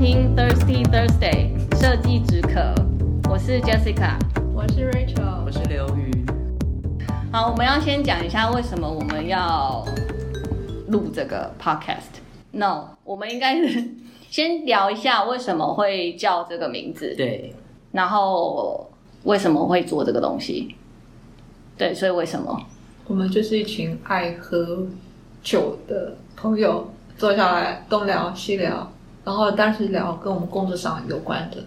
听 Thirsty Thursday 设计止渴，我是 Jessica，我是 Rachel，我是刘宇。好，我们要先讲一下为什么我们要录这个 podcast。No，我们应该是先聊一下为什么会叫这个名字。对。然后为什么会做这个东西？对，所以为什么？我们就是一群爱喝酒的朋友，坐下来东聊西聊。然后，但是聊跟我们工作上有关的，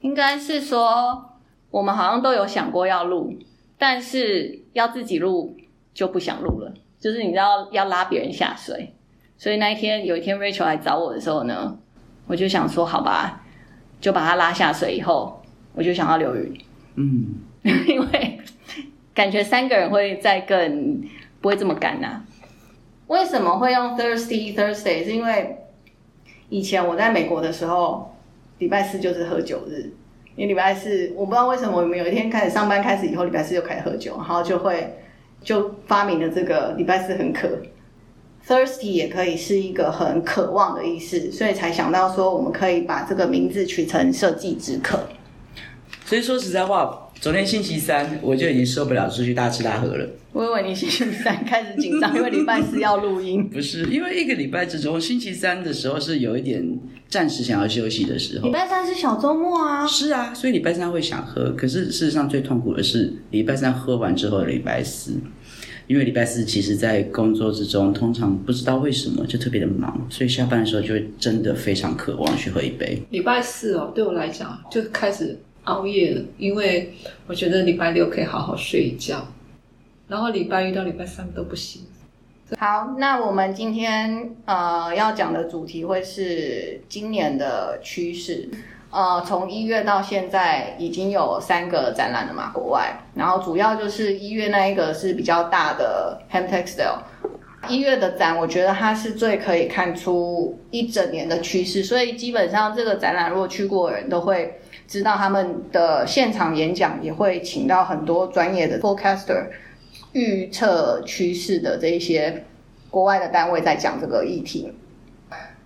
应该是说我们好像都有想过要录，但是要自己录就不想录了。就是你知道要拉别人下水，所以那一天有一天 Rachel 来找我的时候呢，我就想说好吧，就把他拉下水以后，我就想要留语，嗯，因为感觉三个人会再更不会这么干呐、啊。为什么会用 Thirsty Thursday？是因为以前我在美国的时候，礼拜四就是喝酒日，因为礼拜四我不知道为什么我们有一天开始上班开始以后，礼拜四就开始喝酒，然后就会就发明了这个礼拜四很渴，thirsty 也可以是一个很渴望的意思，所以才想到说我们可以把这个名字取成设计止渴。所以说实在话。昨天星期三，我就已经受不了出去大吃大喝了。我以为你星期三开始紧张，因为礼拜四要录音。不是，因为一个礼拜之中，星期三的时候是有一点暂时想要休息的时候。礼拜三是小周末啊。是啊，所以礼拜三会想喝。可是事实上最痛苦的是礼拜三喝完之后的礼拜四，因为礼拜四其实在工作之中，通常不知道为什么就特别的忙，所以下班的时候就会真的非常渴望去喝一杯。礼拜四哦，对我来讲就开始。熬夜了，因为我觉得礼拜六可以好好睡一觉，然后礼拜一到礼拜三都不行。好，那我们今天呃要讲的主题会是今年的趋势。呃，从一月到现在已经有三个展览了嘛，国外。然后主要就是一月那一个是比较大的 Ham Textile。一月的展，我觉得它是最可以看出一整年的趋势，所以基本上这个展览如果去过的人都会。知道他们的现场演讲也会请到很多专业的 forecaster 预测趋势的这一些国外的单位在讲这个议题。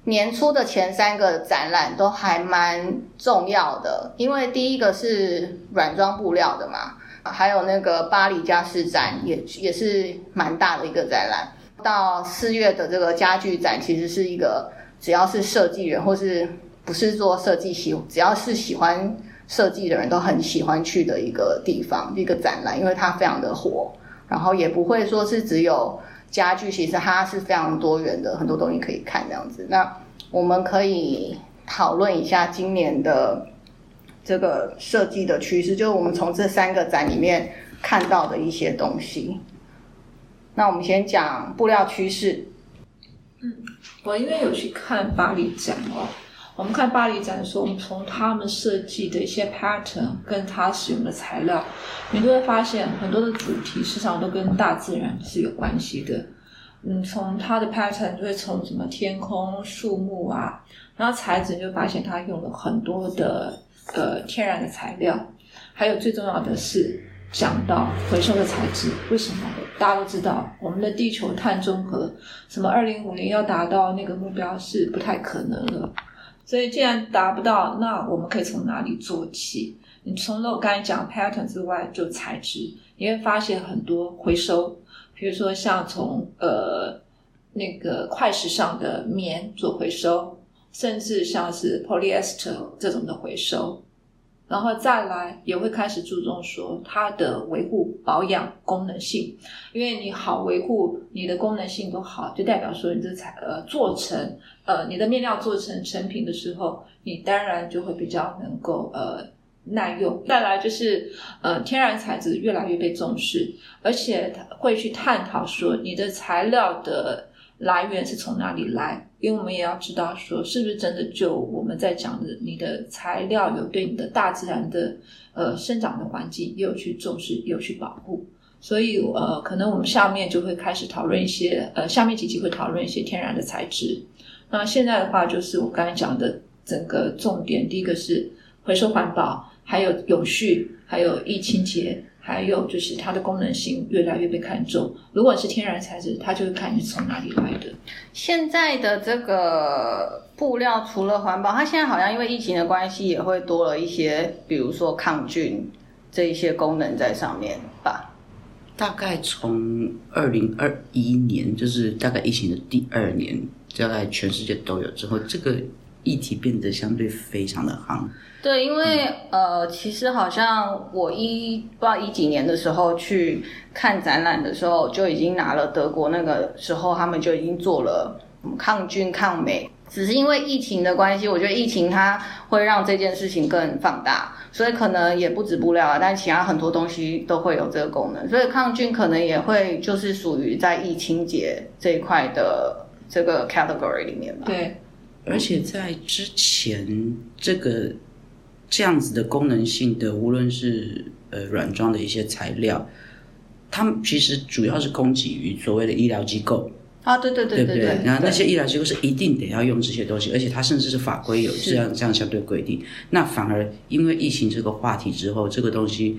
年初的前三个展览都还蛮重要的，因为第一个是软装布料的嘛，还有那个巴黎家饰展也也是蛮大的一个展览。到四月的这个家具展，其实是一个只要是设计人或是。不是做设计喜，只要是喜欢设计的人都很喜欢去的一个地方，一个展览，因为它非常的火，然后也不会说是只有家具，其实它是非常多元的，很多东西可以看这样子。那我们可以讨论一下今年的这个设计的趋势，就是我们从这三个展里面看到的一些东西。那我们先讲布料趋势。嗯，我因为有去看巴黎展哦。我们看巴黎展的时候，我们从他们设计的一些 pattern 跟他使用的材料，你就会发现很多的主题实际上都跟大自然是有关系的。嗯，从它的 pattern 就会从什么天空、树木啊，然后材质就发现它用了很多的呃天然的材料，还有最重要的是讲到回收的材质。为什么？大家都知道，我们的地球碳中和，什么二零五零要达到那个目标是不太可能了。所以，既然达不到，那我们可以从哪里做起？你从了我刚才讲 pattern 之外，就材质，你会发现很多回收，比如说像从呃那个快时尚的棉做回收，甚至像是 polyester 这种的回收。然后再来也会开始注重说它的维护保养功能性，因为你好维护你的功能性都好，就代表说你这材呃做成呃你的面料做成成品的时候，你当然就会比较能够呃耐用。再来就是呃天然材质越来越被重视，而且会去探讨说你的材料的来源是从哪里来。因为我们也要知道，说是不是真的就我们在讲的，你的材料有对你的大自然的呃生长的环境也有去重视，也有去保护。所以呃，可能我们下面就会开始讨论一些呃，下面几集会讨论一些天然的材质。那现在的话，就是我刚才讲的整个重点，第一个是回收环保，还有永续，还有易清洁，还有就是它的功能性越来越被看重。如果是天然材质，它就是看你是从哪里来的。现在的这个布料除了环保，它现在好像因为疫情的关系，也会多了一些，比如说抗菌这一些功能在上面吧。大概从二零二一年，就是大概疫情的第二年，大概全世界都有之后，这个议题变得相对非常的夯。对，因为、嗯、呃，其实好像我一不知道一几年的时候去看展览的时候，就已经拿了德国那个时候，他们就已经做了抗菌抗霉。只是因为疫情的关系，我觉得疫情它会让这件事情更放大，所以可能也不止布料啊，但其他很多东西都会有这个功能。所以抗菌可能也会就是属于在易清洁这一块的这个 category 里面吧。对，而且在之前这个。这样子的功能性的，无论是呃软装的一些材料，它们其实主要是供给于所谓的医疗机构啊，对对对对对，然后那些医疗机构是一定得要用这些东西，而且它甚至是法规有这样这样相对规定。那反而因为疫情这个话题之后，这个东西。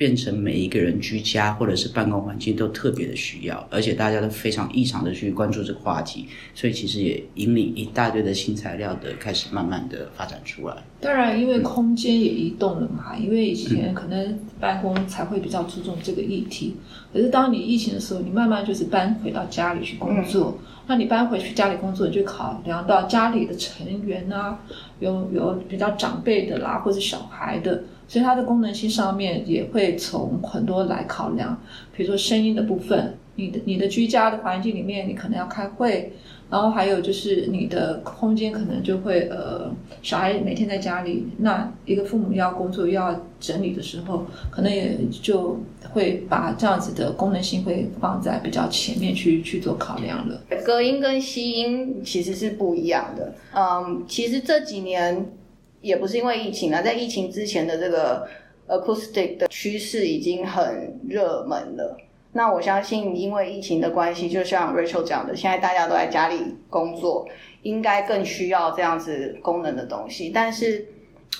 变成每一个人居家或者是办公环境都特别的需要，而且大家都非常异常的去关注这个话题，所以其实也引领一大堆的新材料的开始慢慢的发展出来。当然，因为空间也移动了嘛，嗯、因为以前可能办公才会比较注重这个议题，嗯、可是当你疫情的时候，你慢慢就是搬回到家里去工作，嗯、那你搬回去家里工作，你就考量到家里的成员啊，有有比较长辈的啦，或者小孩的。所以它的功能性上面也会从很多来考量，比如说声音的部分，你的你的居家的环境里面，你可能要开会，然后还有就是你的空间可能就会呃，小孩每天在家里，那一个父母要工作又要整理的时候，可能也就会把这样子的功能性会放在比较前面去去做考量了。隔音跟吸音其实是不一样的，嗯，其实这几年。也不是因为疫情啊，在疫情之前的这个 acoustic 的趋势已经很热门了。那我相信，因为疫情的关系，就像 Rachel 讲的，现在大家都在家里工作，应该更需要这样子功能的东西。但是，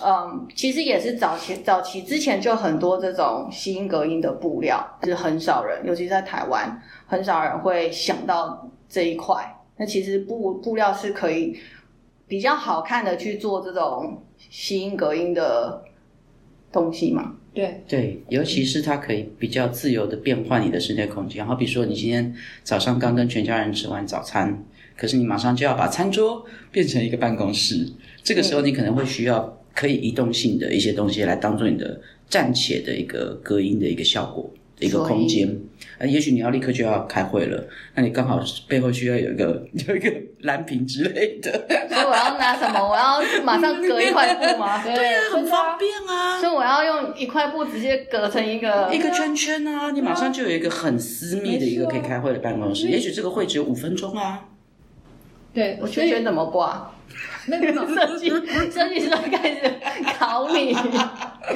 嗯，其实也是早期早期之前就很多这种吸音隔音的布料，是很少人，尤其是在台湾，很少人会想到这一块。那其实布布料是可以比较好看的去做这种。吸音隔音的东西嘛，对对，尤其是它可以比较自由的变换你的室内空间。好比说，你今天早上刚跟全家人吃完早餐，可是你马上就要把餐桌变成一个办公室，这个时候你可能会需要可以移动性的一些东西来当做你的暂且的一个隔音的一个效果的。一个空间，呃，也许你要立刻就要开会了，那你刚好背后需要有一个 有一个蓝屏之类的。所以我要拿什么？我要马上隔一块布吗？对啊，很方便啊。所以我要用一块布直接隔成一个一个圈圈啊，你马上就有一个很私密的一个可以开会的办公室。也许这个会只有五分钟啊。对，我圈圈怎么挂？那个设计 设计师开始考你。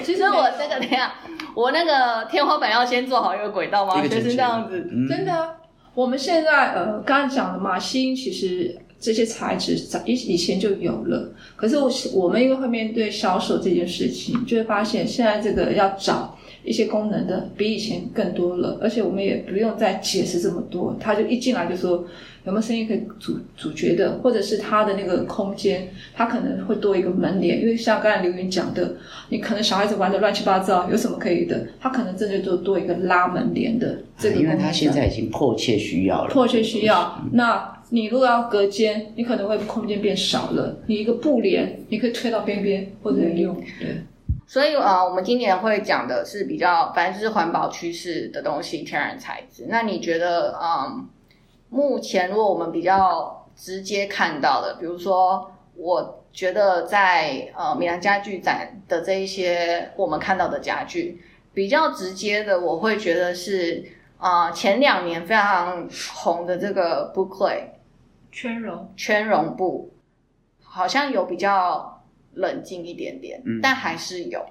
其实我这个等下。我那个天花板要先做好一个轨道吗？就是这样子，嗯、真的。我们现在呃，刚才讲的嘛，新其实这些材质早以以前就有了，可是我我们因为会面对销售这件事情，就会发现现在这个要找一些功能的比以前更多了，而且我们也不用再解释这么多，他就一进来就说。有没有声音可以阻阻绝的，或者是他的那个空间，他可能会多一个门帘，因为像刚才刘云讲的，你可能小孩子玩的乱七八糟，有什么可以的，他可能真的就多一个拉门帘的这个。因为他现在已经迫切需要了。迫切需要，嗯、那你如果要隔间，你可能会空间变少了，你一个布帘，你可以推到边边或者用，对。所以啊、呃，我们今年会讲的是比较，反正就是环保趋势的东西，天然材质。那你觉得，嗯？目前，如果我们比较直接看到的，比如说，我觉得在呃米兰家具展的这一些我们看到的家具，比较直接的，我会觉得是啊、呃、前两年非常红的这个 b o o k l e 圈绒圈绒布，好像有比较冷静一点点，嗯、但还是有。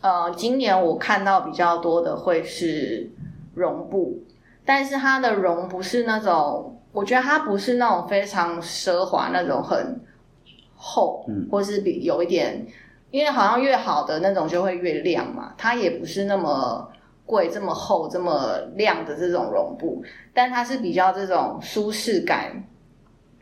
呃，今年我看到比较多的会是绒布。但是它的绒不是那种，我觉得它不是那种非常奢华那种很厚，嗯，或是比有一点，因为好像越好的那种就会越亮嘛，它也不是那么贵、这么厚、这么亮的这种绒布，但它是比较这种舒适感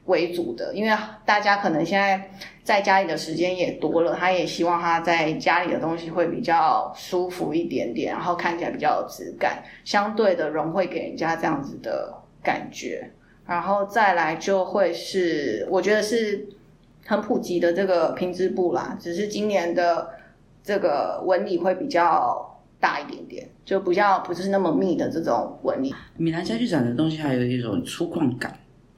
为主的，因为大家可能现在在家里的时间也多了，他也希望他在家里的东西会比较舒服一点点，然后看起来比较有质感，相对的融会给人家这样子的感觉，然后再来就会是我觉得是很普及的这个平织布啦，只是今年的这个纹理会比较大一点点，就比较不是那么密的这种纹理。米兰家具展的东西还有一种粗犷感。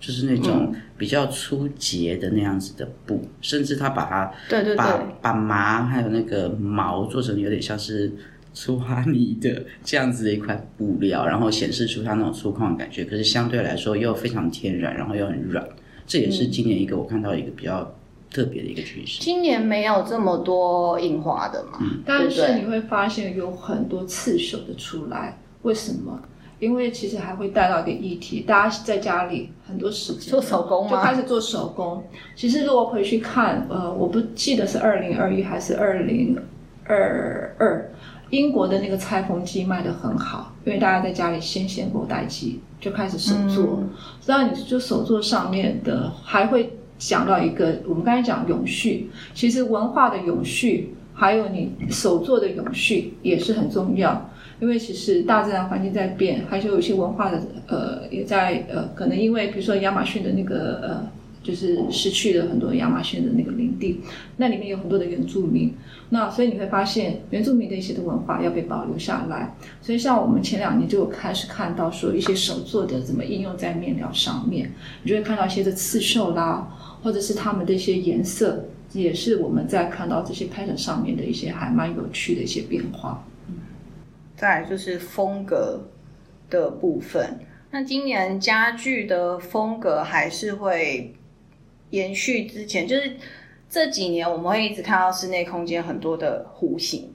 就是那种比较粗节的那样子的布，嗯、甚至他把它对对对，把把麻还有那个毛做成有点像是粗花呢的这样子的一块布料，然后显示出它那种粗犷的感觉。可是相对来说又非常天然，然后又很软。这也是今年一个我看到一个比较特别的一个趋势。今年没有这么多印花的嘛，嗯、但是你会发现有很多刺绣的出来，为什么？因为其实还会带到一个议题，大家在家里很多时间做手工就开始做手工。其实如果回去看，呃，我不记得是二零二一还是二零二二，英国的那个裁缝机卖得很好，因为大家在家里先闲后待机，就开始手作。然后、嗯、你就手做上面的还会讲到一个，我们刚才讲永续，其实文化的永续，还有你手作的永续也是很重要。因为其实大自然环境在变，还是有一些文化的呃也在呃，可能因为比如说亚马逊的那个呃，就是失去了很多亚马逊的那个林地，那里面有很多的原住民，那所以你会发现原住民的一些的文化要被保留下来。所以像我们前两年就开始看到说一些手作的怎么应用在面料上面，你就会看到一些的刺绣啦，或者是他们的一些颜色，也是我们在看到这些 pattern 上面的一些还蛮有趣的一些变化。再就是风格的部分，那今年家具的风格还是会延续之前，就是这几年我们会一直看到室内空间很多的弧形，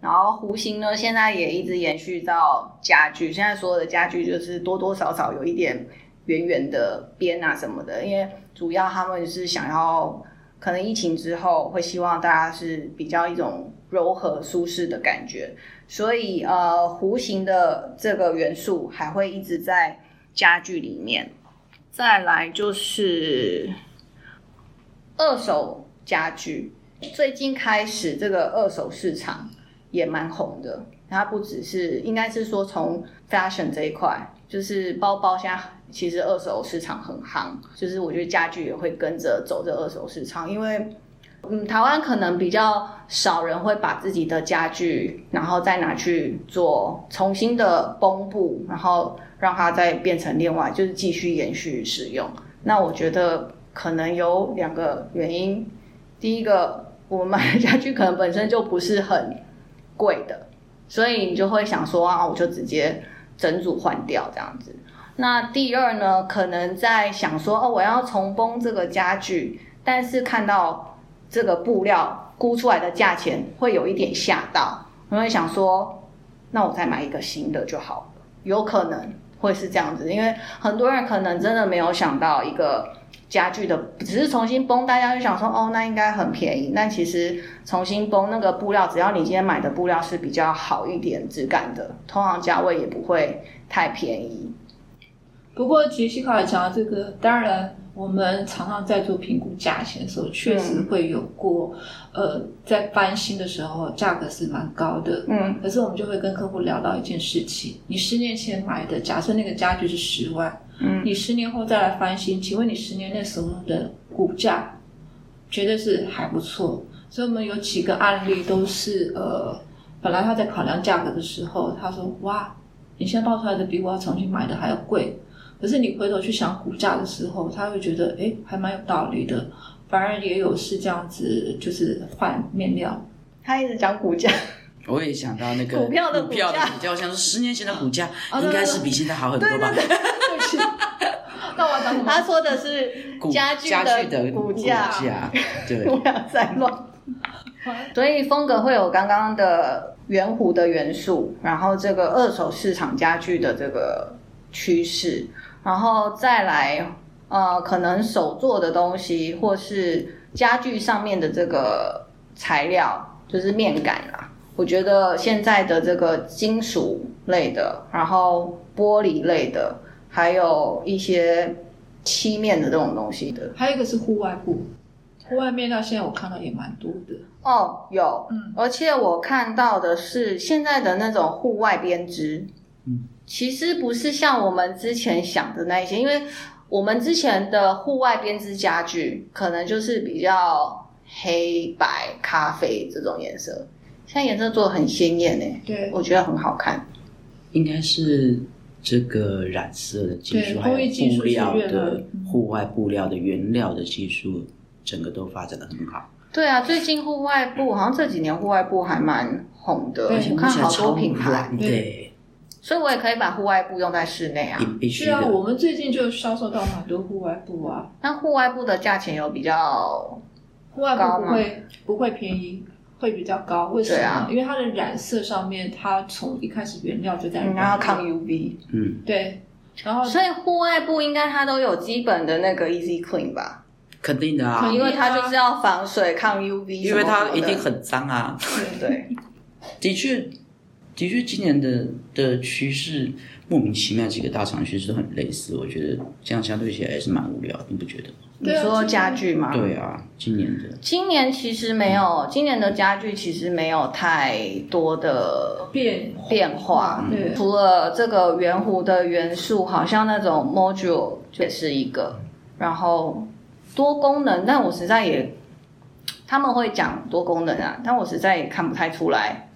然后弧形呢现在也一直延续到家具，现在所有的家具就是多多少少有一点圆圆的边啊什么的，因为主要他们是想要，可能疫情之后会希望大家是比较一种柔和舒适的感觉。所以，呃，弧形的这个元素还会一直在家具里面。再来就是二手家具，最近开始这个二手市场也蛮红的。它不只是，应该是说从 fashion 这一块，就是包包现在其实二手市场很夯，就是我觉得家具也会跟着走这二手市场，因为。嗯，台湾可能比较少人会把自己的家具，然后再拿去做重新的崩布，然后让它再变成另外，就是继续延续使用。那我觉得可能有两个原因。第一个，我们买的家具可能本身就不是很贵的，所以你就会想说啊，我就直接整组换掉这样子。那第二呢，可能在想说哦，我要重绷这个家具，但是看到。这个布料估出来的价钱会有一点吓到，我会想说，那我再买一个新的就好了。有可能会是这样子，因为很多人可能真的没有想到一个家具的，只是重新绷，大家就想说，哦，那应该很便宜。但其实重新绷那个布料，只要你今天买的布料是比较好一点质感的，通常价位也不会太便宜。不过杰西卡讲这个，当然。我们常常在做评估价钱的时候，确实会有过，嗯、呃，在翻新的时候价格是蛮高的。嗯，可是我们就会跟客户聊到一件事情：你十年前买的，假设那个家具是十万，嗯，你十年后再来翻新，请问你十年内所有的股价，绝对是还不错。所以我们有几个案例都是，呃，本来他在考量价格的时候，他说：“哇，你现在报出来的比我要重新买的还要贵。”可是你回头去想股价的时候，他会觉得哎，还蛮有道理的。反而也有是这样子，就是换面料。他一直讲股价，我也想到那个股票的股价，我想说十年前的股价应该是比现在好很多吧？对对对，那我讲他说的是家具的股价，对，不要再乱。所以风格会有刚刚的圆弧的元素，然后这个二手市场家具的这个。趋势，然后再来，呃，可能手做的东西，或是家具上面的这个材料，就是面感啦。我觉得现在的这个金属类的，然后玻璃类的，还有一些漆面的这种东西的，还有一个是户外布，户外面料现在我看到也蛮多的。哦，有，嗯，而且我看到的是现在的那种户外编织，嗯，其实不是像我们之前想的那一些，因为我们之前的户外编织家具可能就是比较黑白、咖啡这种颜色。现在颜色做的很鲜艳诶，对，我觉得很好看。应该是这个染色的技术，还有布料的户外布料的原料的技术，整个都发展的很好。对啊，最近户外布好像这几年户外布还蛮红的，而且看好多品牌。对，所以我也可以把户外布用在室内啊。必须的。是啊，我们最近就销售到蛮多户外布啊。那户外布的价钱有比较户外布不会不会便宜。会比较高，为什么？啊、因为它的染色上面，它从一开始原料就在染，然后抗 UV，嗯，对，然后所以户外布应该它都有基本的那个 Easy Clean 吧？肯定的啊，因为它就是要防水、抗 UV，因为它一定很脏啊。对对，的确，的确，今年的的趋势莫名其妙，几个大厂趋势都很类似，我觉得这样相对起来也是蛮无聊，你不觉得？你说家具吗？对啊，今年的。今年其实没有，今年的家具其实没有太多的变变化。对，除了这个圆弧的元素，好像那种 module 也是一个，然后多功能，但我实在也他们会讲多功能啊，但我实在也看不太出来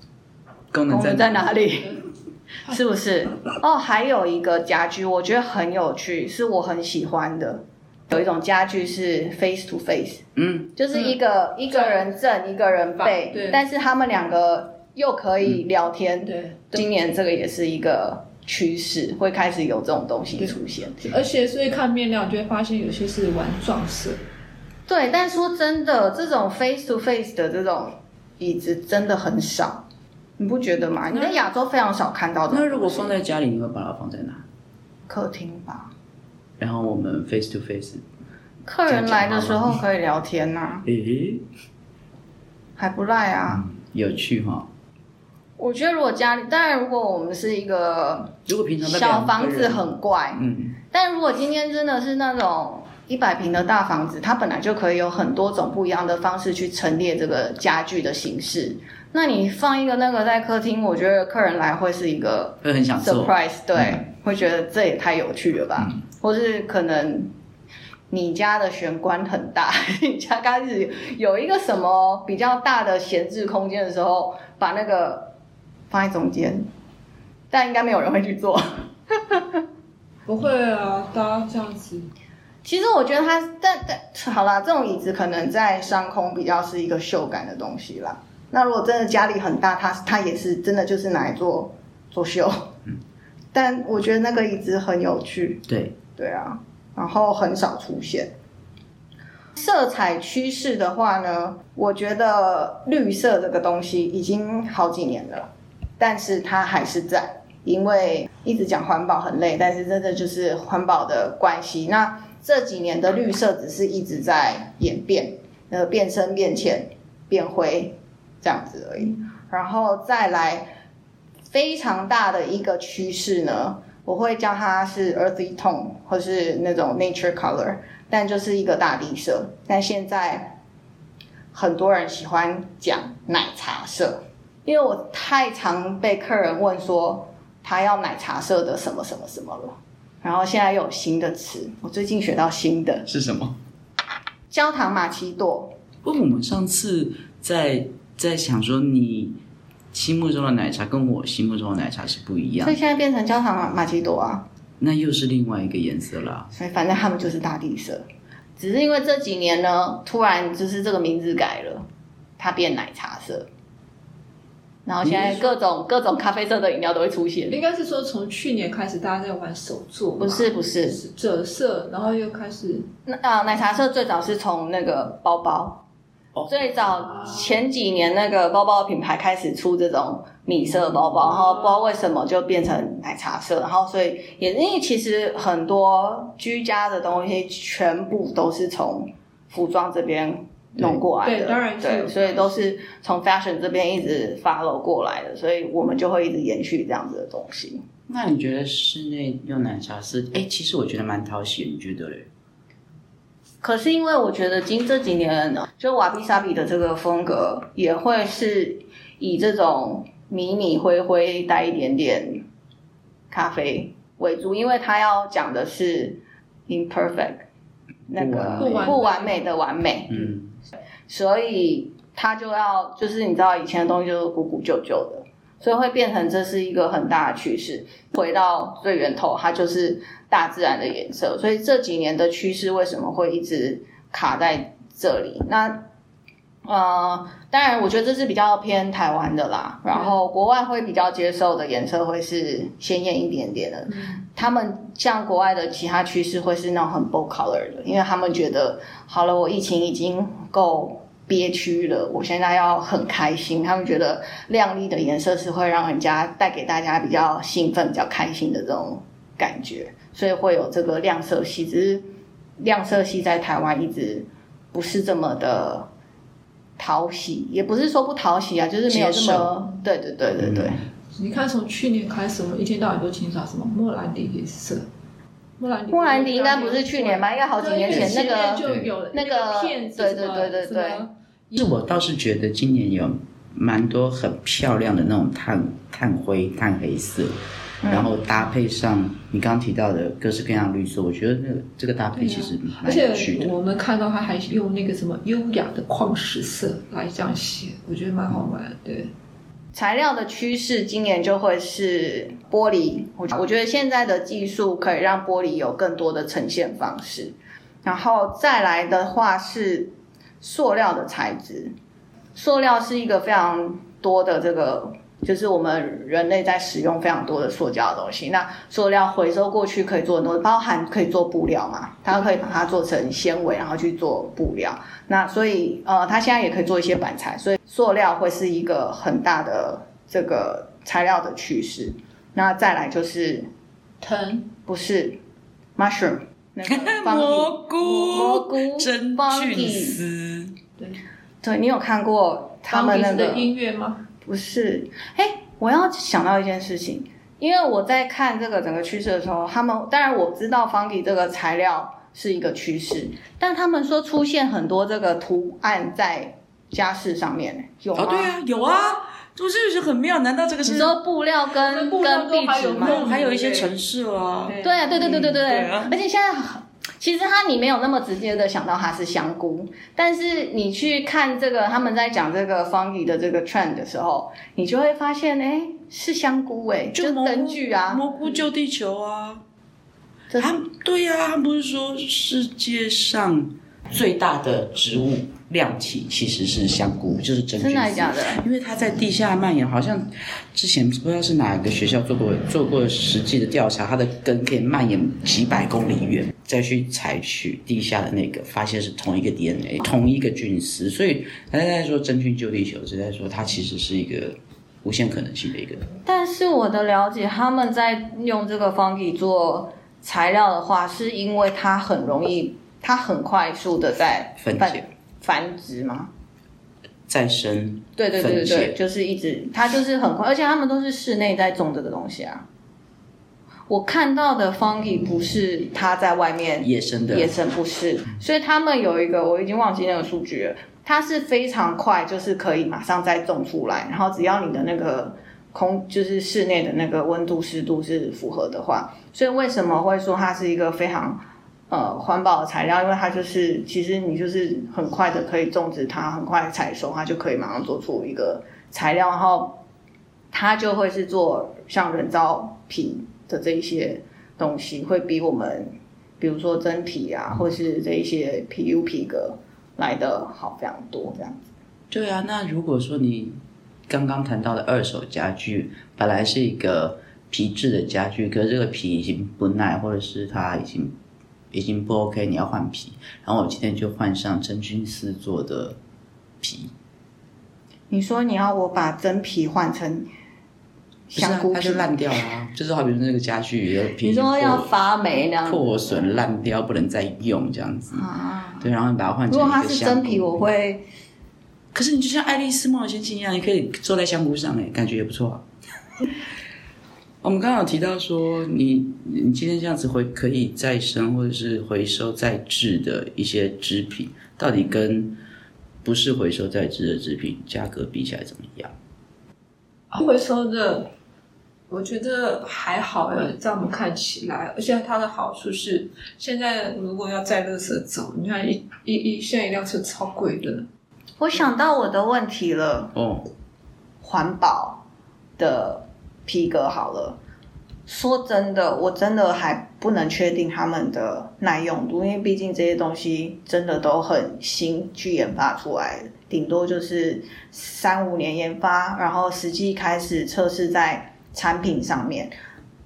功能在哪里，是不是？哦，还有一个家具，我觉得很有趣，是我很喜欢的。有一种家具是 face to face，嗯，就是一个、嗯、一个人正，一个人背，对，但是他们两个又可以聊天。嗯、对，今年这个也是一个趋势，会开始有这种东西出现。而且，所以看面料，你就会发现有些是玩撞色。对，但说真的，这种 face to face 的这种椅子真的很少，你不觉得吗？你在亚洲非常少看到的。那如果放在家里，你会把它放在哪？客厅吧。然后我们 face to face，客人来的时候可以聊天呐、啊。诶，还不赖啊、嗯，有趣哈、哦。我觉得如果家里，当然如果我们是一个，如果平常小房子很怪，嗯，但如果今天真的是那种一百平的大房子，它本来就可以有很多种不一样的方式去陈列这个家具的形式。那你放一个那个在客厅，我觉得客人来会是一个会很想 surprise，对、嗯，会觉得这也太有趣了吧。嗯或是可能你家的玄关很大，你家开始有一个什么比较大的闲置空间的时候，把那个放在中间，但应该没有人会去做。不会啊，大家这样子。其实我觉得它，但但好啦，这种椅子可能在商空比较是一个秀感的东西啦。那如果真的家里很大，它它也是真的就是拿来做做秀。嗯。但我觉得那个椅子很有趣。对。对啊，然后很少出现。色彩趋势的话呢，我觉得绿色这个东西已经好几年了，但是它还是在，因为一直讲环保很累，但是真的就是环保的关系。那这几年的绿色只是一直在演变，呃，变深、变浅、变灰这样子而已。然后再来非常大的一个趋势呢。我会叫它是 earthy tone，或是那种 nature color，但就是一个大地色。但现在很多人喜欢讲奶茶色，因为我太常被客人问说他要奶茶色的什么什么什么了。然后现在又有新的词，我最近学到新的是什么？焦糖玛奇朵。不，我们上次在在想说你。心目中的奶茶跟我心目中的奶茶是不一样，所以现在变成焦糖玛奇朵啊，那又是另外一个颜色了。所以反正他们就是大地色，只是因为这几年呢，突然就是这个名字改了，它变奶茶色，然后现在各种各种咖啡色的饮料都会出现。应该是说从去年开始大家在玩手作，不是不是折色，然后又开始那啊奶茶色最早是从那个包包。最早前几年，那个包包品牌开始出这种米色包包，然后不知道为什么就变成奶茶色，然后所以也因为其实很多居家的东西全部都是从服装这边弄过来的，对，当然对，所以都是从 fashion 这边一直 follow 过来的，所以我们就会一直延续这样子的东西。那你觉得室内用奶茶是？哎，其实我觉得蛮讨喜，你觉得嘞？可是因为我觉得今这几年呢，就瓦比萨比的这个风格也会是以这种迷你灰灰带一点点咖啡为主，因为他要讲的是 imperfect 那个不完美。的完美，嗯，所以他就要就是你知道以前的东西就是古古旧旧的，所以会变成这是一个很大的趋势，回到最源头，它就是。大自然的颜色，所以这几年的趋势为什么会一直卡在这里？那呃，当然，我觉得这是比较偏台湾的啦。然后国外会比较接受的颜色会是鲜艳一点点的。嗯、他们像国外的其他趋势会是那种很 bold color 的，因为他们觉得好了，我疫情已经够憋屈了，我现在要很开心。他们觉得亮丽的颜色是会让人家带给大家比较兴奋、比较开心的这种感觉。所以会有这个亮色系，只是亮色系在台湾一直不是这么的讨喜，也不是说不讨喜啊，就是没有这么对对对对对。嗯、你看，从去年开始，我们一天到晚都清扫什么莫兰迪颜色，莫兰迪莫兰迪应该不是去年吧？应该好几年前那个就有了那个片子，对对对对对。其实我倒是觉得今年有蛮多很漂亮的那种炭炭灰炭黑色。然后搭配上你刚刚提到的各式各样绿色，我觉得这个这个搭配其实蛮有趣的。而且我们看到他还用那个什么优雅的矿石色来这样写，我觉得蛮好玩。对，材料的趋势今年就会是玻璃。我我觉得现在的技术可以让玻璃有更多的呈现方式。然后再来的话是塑料的材质，塑料是一个非常多的这个。就是我们人类在使用非常多的塑胶的东西，那塑料回收过去可以做很多，包含可以做布料嘛，它可以把它做成纤维，然后去做布料。那所以呃，它现在也可以做一些板材，所以塑料会是一个很大的这个材料的趋势。那再来就是藤，不是 mushroom，那个 蘑菇，蘑菇。真菌丝，对，对你有看过他们那个的音乐吗？不是，哎，我要想到一件事情，因为我在看这个整个趋势的时候，他们当然我知道 Funky 这个材料是一个趋势，但他们说出现很多这个图案在家饰上面，有吗？哦，对啊，有啊，不是就是很妙？难道这个是你说布料跟布料跟壁纸吗？还有一些城市啊，对啊，对对对对对而且现在。其实它你没有那么直接的想到它是香菇，但是你去看这个他们在讲这个 funky 的这个 trend 的时候，你就会发现，哎，是香菇哎，就灯具啊，蘑菇救地球啊，他对呀、啊，他不是说世界上最大的植物。量体其实是香菇，就是真菌。真的假的？因为它在地下蔓延，好像之前不知道是哪一个学校做过做过实际的调查，它的根可以蔓延几百公里远，再去采取地下的那个，发现是同一个 DNA，同一个菌丝。所以他在说真菌救地球，是在说它其实是一个无限可能性的一个。但是我的了解，他们在用这个 funky 做材料的话，是因为它很容易，它很快速的在分解。繁殖吗？再生？对对对对对，就是一直，它就是很快，而且他们都是室内在种这个东西啊。我看到的 funky 不是它在外面野生的，野生不是，所以他们有一个我已经忘记那个数据了，它是非常快，就是可以马上再种出来，然后只要你的那个空，就是室内的那个温度湿度是符合的话，所以为什么会说它是一个非常。呃，环保材料，因为它就是，其实你就是很快的可以种植它，很快采收，它就可以马上做出一个材料，然后它就会是做像人造皮的这一些东西，会比我们比如说真皮啊，或是这一些 PU 皮革来的好非常多，这样子。对啊，那如果说你刚刚谈到的二手家具，本来是一个皮质的家具，可是这个皮已经不耐，或者是它已经。已经不 OK，你要换皮。然后我今天就换上真菌丝做的皮。你说你要我把真皮换成香菇，它就烂掉了啊。就是好比说那个家具，你说要发霉那样，破损烂掉，不能再用这样子啊。对，然后你把它换成。如果它是真皮，我会。可是你就像《爱丽丝梦游仙境》一样，你可以坐在香菇上，哎，感觉也不错啊。我们刚刚有提到说，你你今天这样子回可以再生或者是回收再制的一些制品，到底跟不是回收再制的制品价格比起来怎么样？回收的，我觉得还好诶，在我们看起来，而且它的好处是，现在如果要再垃圾走，你看一一一现在一辆车超贵的。我想到我的问题了哦，环保的皮革好了。说真的，我真的还不能确定他们的耐用度，因为毕竟这些东西真的都很新，去研发出来的，顶多就是三五年研发，然后实际开始测试在产品上面。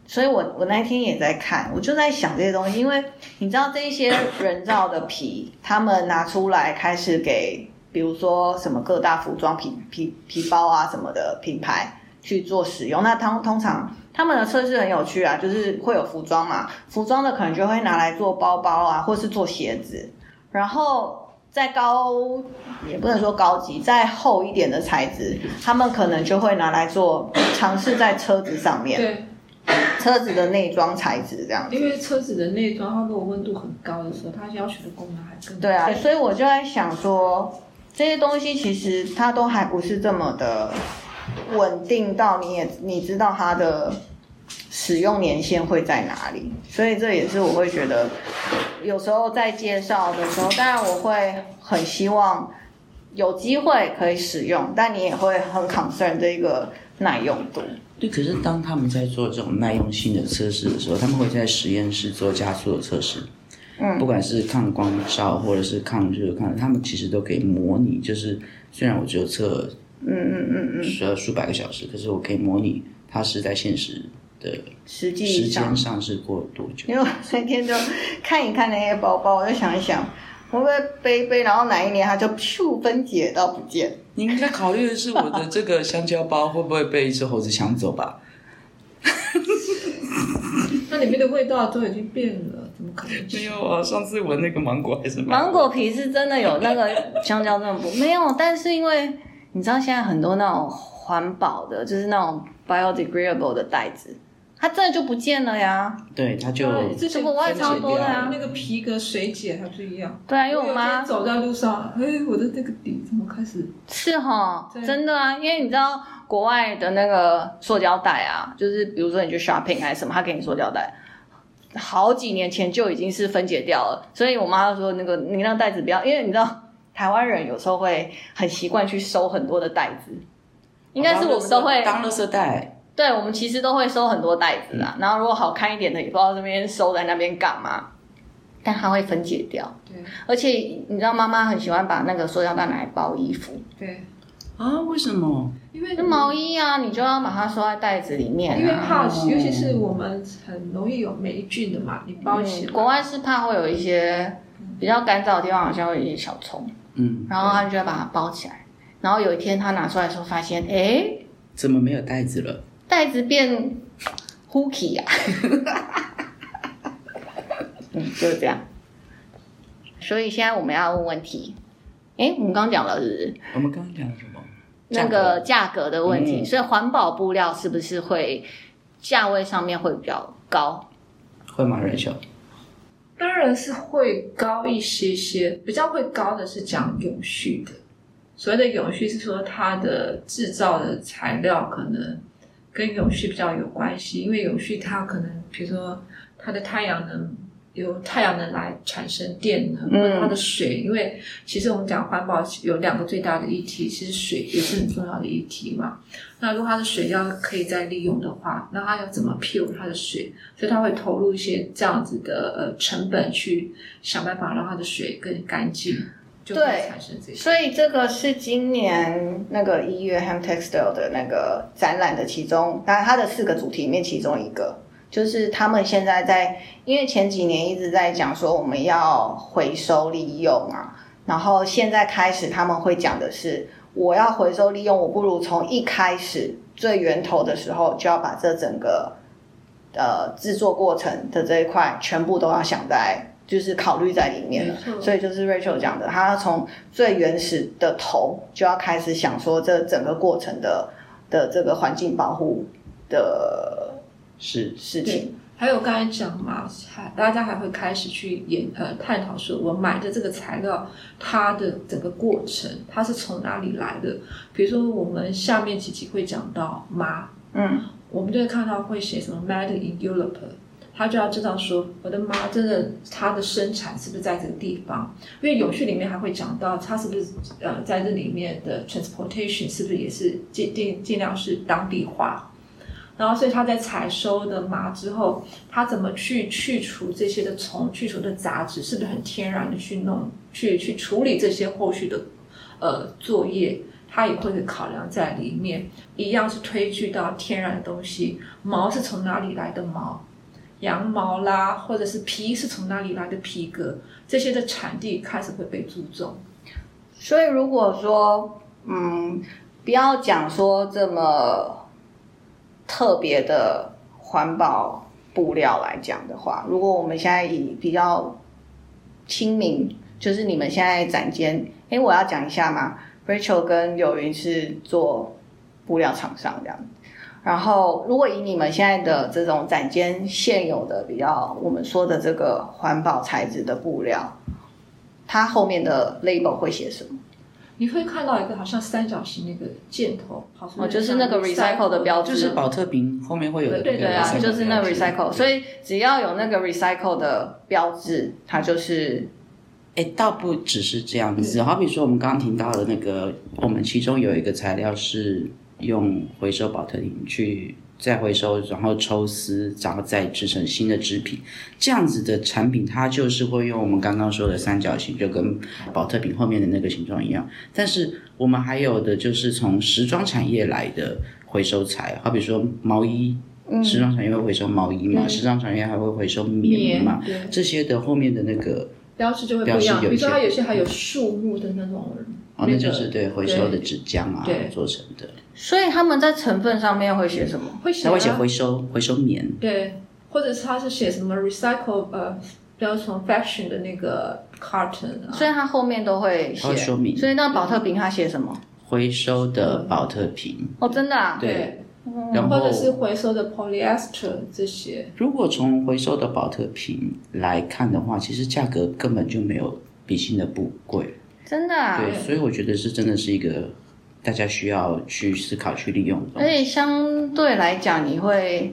所以我我那天也在看，我就在想这些东西，因为你知道这一些人造的皮，他们拿出来开始给。比如说什么各大服装皮皮皮包啊什么的品牌去做使用，那通通常他们的测试很有趣啊，就是会有服装嘛，服装的可能就会拿来做包包啊，或是做鞋子，然后再高也不能说高级，再厚一点的材质，他们可能就会拿来做尝试在车子上面，对，车子的内装材质这样子，因为车子的内装它如果温度很高的时候，它要求的功能还更对啊，所以我就在想说。这些东西其实它都还不是这么的稳定到你也你知道它的使用年限会在哪里，所以这也是我会觉得有时候在介绍的时候，当然我会很希望有机会可以使用，但你也会很 concern 这个耐用度。对，可是当他们在做这种耐用性的测试的时候，他们会在实验室做加速的测试。嗯，不管是抗光照或者是抗热抗，他们其实都可以模拟。就是虽然我只有测，嗯嗯嗯嗯，需要数百个小时，可是我可以模拟它是在现实的实际时间上是过多久。因为我那天就看一看那些包包，我就想一想，会不会背一背，然后哪一年它就咻分解到不见？你应该考虑的是我的这个香蕉包会不会被一只猴子抢走吧？那里面的味道都已经变了。怎么可能没有啊，上次闻那个芒果还是芒果皮是真的有那个香蕉那么不没有，但是因为你知道现在很多那种环保的，就是那种 biodegradable 的袋子，它真的就不见了呀。对，它就这是国外超多的呀，那个皮革水解还不一样。对啊，因为我妈走在路上，哎，我的那个底怎么开始？是哈，真的啊，因为你知道国外的那个塑胶袋啊，就是比如说你去 shopping 还是什么，他给你塑胶袋。好几年前就已经是分解掉了，所以我妈说那个你那袋子不要，因为你知道台湾人有时候会很习惯去收很多的袋子，应该是我们都会当垃圾袋。对，我们其实都会收很多袋子啊，嗯、然后如果好看一点的，也不知道这边收在那边干嘛，但它会分解掉。对，而且你知道妈妈很喜欢把那个塑料袋拿来包衣服。对。啊？为什么？因为那毛衣啊，你就要把它收在袋子里面啊。因为怕，尤其是我们很容易有霉菌的嘛，你包起来。国外是怕会有一些比较干燥的地方，好像会有一些小虫。嗯。然后他就要把它包起来。然后有一天他拿出来的时候，发现，哎，怎么没有袋子了？袋子变 hooky 呀。嗯，就是这样。所以现在我们要问问题。哎，我们刚刚讲了是不是？我们刚刚讲了什么？那个价格的问题，嗯、所以环保布料是不是会价位上面会比较高？会吗，人秀？当然是会高一些些，比较会高的是讲永续的。所谓的永续是说它的制造的材料可能跟永续比较有关系，因为永续它可能比如说它的太阳能。由太阳能来产生电能，和它的水，嗯、因为其实我们讲环保有两个最大的议题，其实水也是很重要的议题嘛。那如果它的水要可以再利用的话，那它要怎么 pure 它的水？所以它会投入一些这样子的呃成本去想办法让它的水更干净，就会产生这些。所以这个是今年那个一月 Ham Textile 的那个展览的其中，当然它的四个主题里面其中一个。就是他们现在在，因为前几年一直在讲说我们要回收利用啊，然后现在开始他们会讲的是，我要回收利用，我不如从一开始最源头的时候，就要把这整个呃制作过程的这一块全部都要想在，就是考虑在里面了。所以就是 Rachel 讲的，他要从最原始的头就要开始想说这整个过程的的这个环境保护的是事情。还有刚才讲嘛，还大家还会开始去研呃探讨说，我买的这个材料，它的整个过程，它是从哪里来的？比如说我们下面几集会讲到麻，嗯，我们就会看到会写什么 Made in Europe，他就要知道说我的麻真的它的生产是不是在这个地方？因为永续里面还会讲到它是不是呃在这里面的 transportation 是不是也是尽尽尽量是当地化。然后，所以他在采收的麻之后，他怎么去去除这些的虫，去除的杂质，是不是很天然的去弄，去去处理这些后续的呃作业，他也会考量在里面。一样是推举到天然的东西，毛是从哪里来的毛？羊毛啦，或者是皮是从哪里来的皮革？这些的产地开始会被注重。所以，如果说，嗯，不要讲说这么。特别的环保布料来讲的话，如果我们现在以比较亲民，就是你们现在展间，哎，我要讲一下嘛，Rachel 跟有云是做布料厂商这样。然后，如果以你们现在的这种展间现有的比较，我们说的这个环保材质的布料，它后面的 label 会写什么？你会看到一个好像三角形那个箭头，哦，就是那个 recycle 的标志，就是保特瓶后面会有。对对啊，就是那 recycle，所以只要有那个 recycle 的标志，它就是，哎，倒不只是这样子。好比说，我们刚刚提到的那个，我们其中有一个材料是用回收保特瓶去。再回收，然后抽丝，然后再制成新的织品，这样子的产品，它就是会用我们刚刚说的三角形，就跟宝特瓶后面的那个形状一样。但是我们还有的就是从时装产业来的回收材，好比说毛衣，时装产业会回收毛衣嘛，嗯、时装产业还会回收棉嘛，这些的后面的那个标志就会不一样。比如说它有些还有树木的那种。哦，那就是对回收的纸浆啊做成的。所以他们在成分上面会写什么？会写、啊，他会写回收回收棉。对，或者是他是写什么 recycle 呃，比如从 fashion 的那个 carton 啊。所以它后面都会写说明。所以那宝特瓶它写什么？回收的宝特瓶。哦，真的啊？对。然后或者是回收的 polyester 这些。如果从回收的宝特瓶来看的话，其实价格根本就没有比新的布贵。真的啊，对，所以我觉得是真的是一个大家需要去思考、去利用的。所以相对来讲，你会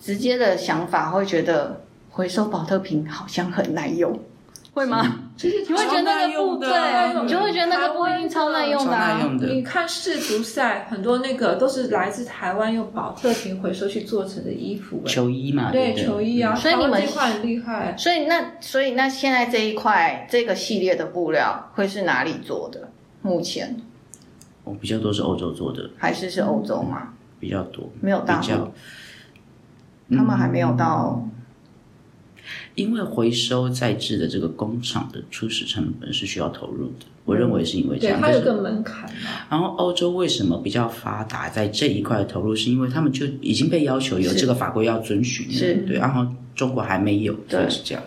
直接的想法会觉得回收保特瓶好像很耐用，会吗？其实你会觉得那个布，对，你就会觉得那个布已经超耐用的啊。你看世足赛，很多那个都是来自台湾用宝特瓶回收去做成的衣服，球衣嘛，对，球衣啊。所以你们这块很厉害。所以那所以那现在这一块这个系列的布料会是哪里做的？目前，我比较多是欧洲做的，还是是欧洲吗？比较多，没有到，他们还没有到。因为回收再制的这个工厂的初始成本是需要投入的，我认为是因为这样。对，它有个门槛。然后欧洲为什么比较发达，在这一块的投入，是因为他们就已经被要求有这个法规要遵循。是，对。然后中国还没有，所以是这样。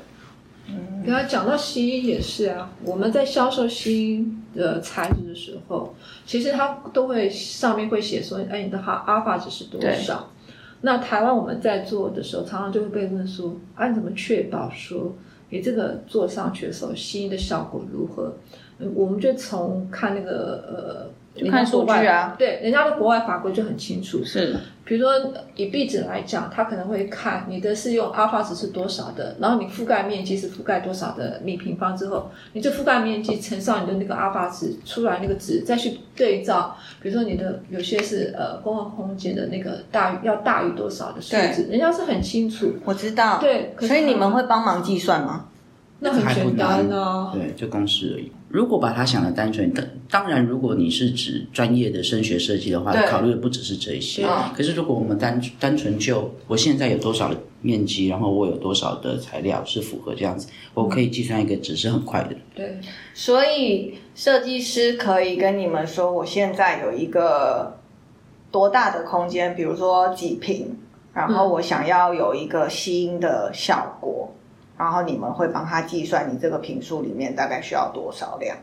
嗯，刚才讲到西医也是啊，我们在销售吸音的材质的时候，其实它都会上面会写说，哎，你的哈阿法值是多少？那台湾我们在做的时候，常常就会被问说：“啊，你怎么确保说你这个做上去的时候，吸音的效果如何？”嗯，我们就从看那个呃。就看数据啊，对，人家的国外法规就很清楚。是，比如说以壁纸来讲，他可能会看你的是用阿尔法值是多少的，然后你覆盖面积是覆盖多少的米平方之后，你这覆盖面积乘上你的那个阿尔法值出来那个值，再去对照，比如说你的有些是呃公共空间的那个大于要大于多少的数字，人家是很清楚。我知道。对，所以你们会帮忙计算吗？那很简单啊，对，就公式而已。如果把它想的单纯，当当然，如果你是指专业的声学设计的话，考虑的不只是这一些。可是如果我们单单纯就我现在有多少的面积，然后我有多少的材料是符合这样子，我可以计算一个值是很快的。对，所以设计师可以跟你们说，我现在有一个多大的空间，比如说几平，然后我想要有一个吸音的效果，嗯、然后你们会帮他计算你这个坪数里面大概需要多少量？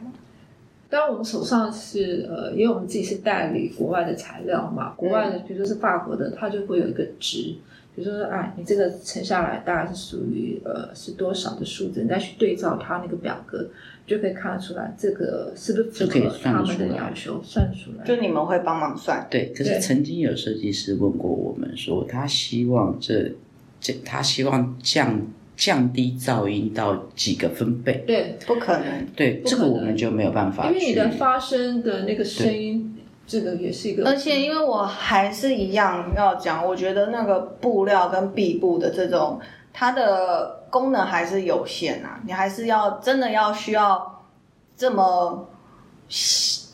当然，我们手上是呃，因为我们自己是代理国外的材料嘛，国外的，比如说是法国的，它就会有一个值，比如说啊，你这个乘下来大概是属于呃是多少的数字，你再去对照它那个表格，就可以看得出来这个是不是符合他们的要求，算出来。就你们会帮忙算？对，可是曾经有设计师问过我们说，他希望这这他希望降。降低噪音到几个分贝？对，不可能。对，这个我们就没有办法。因为你的发声的那个声音，这个也是一个。而且，因为我还是一样要讲，我觉得那个布料跟壁布的这种，它的功能还是有限啊。你还是要真的要需要这么，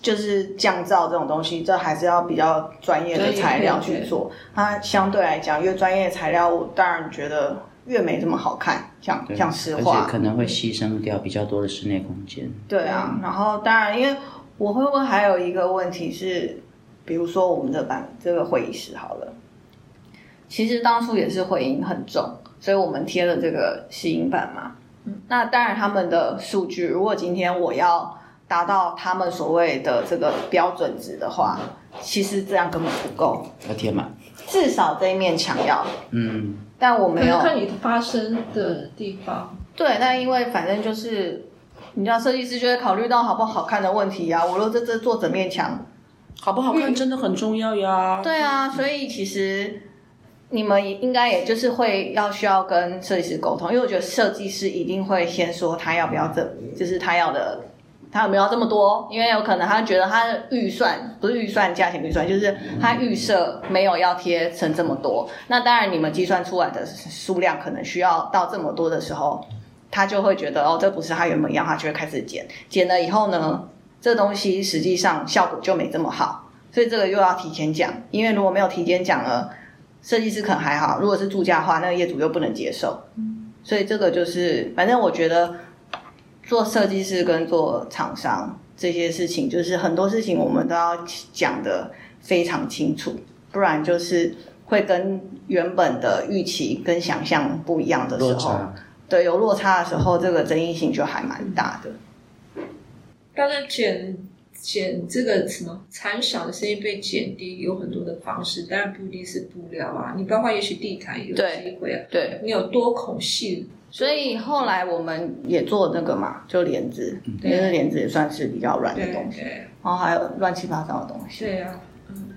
就是降噪这种东西，这还是要比较专业的材料去做。它相对来讲，越专业的材料，我当然觉得。越没这么好看，像像实话，而且可能会牺牲掉比较多的室内空间。对啊，然后当然，因为我会问还有一个问题是，比如说我们的板这个会议室好了，其实当初也是回音很重，所以我们贴了这个吸音板嘛。嗯，那当然他们的数据，如果今天我要达到他们所谓的这个标准值的话，其实这样根本不够，要贴满，至少这一面墙要，嗯。但我没有看你发生的地方。对，那因为反正就是，你知道设计师就会考虑到好不好看的问题呀、啊。我说这这做整面墙，好不好看真的很重要呀。对啊，所以其实你们应该也就是会要需要跟设计师沟通，因为我觉得设计师一定会先说他要不要这，就是他要的。他有没有这么多？因为有可能他觉得他的预算不是预算，价钱预算就是他预设没有要贴成这么多。那当然，你们计算出来的数量可能需要到这么多的时候，他就会觉得哦，这不是他原本要，他就会开始减。减了以后呢，这东西实际上效果就没这么好。所以这个又要提前讲，因为如果没有提前讲了，设计师可能还好；如果是住家的话，那个业主又不能接受。所以这个就是，反正我觉得。做设计师跟做厂商这些事情，就是很多事情我们都要讲得非常清楚，不然就是会跟原本的预期跟想象不一样的时候，对，有落差的时候，这个争议性就还蛮大的。当然，减减这个什么残响的声音被减低，有很多的方式，当然不一定是布料啊，你包括也许地毯有机会啊，对，你有多孔隙。所以后来我们也做那个嘛，就帘子，因为帘子也算是比较软的东西，然后还有乱七八糟的东西。对啊，嗯，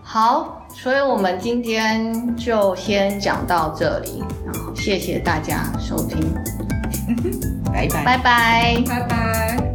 好，所以我们今天就先讲到这里，然后谢谢大家收听，拜拜，拜拜，拜拜。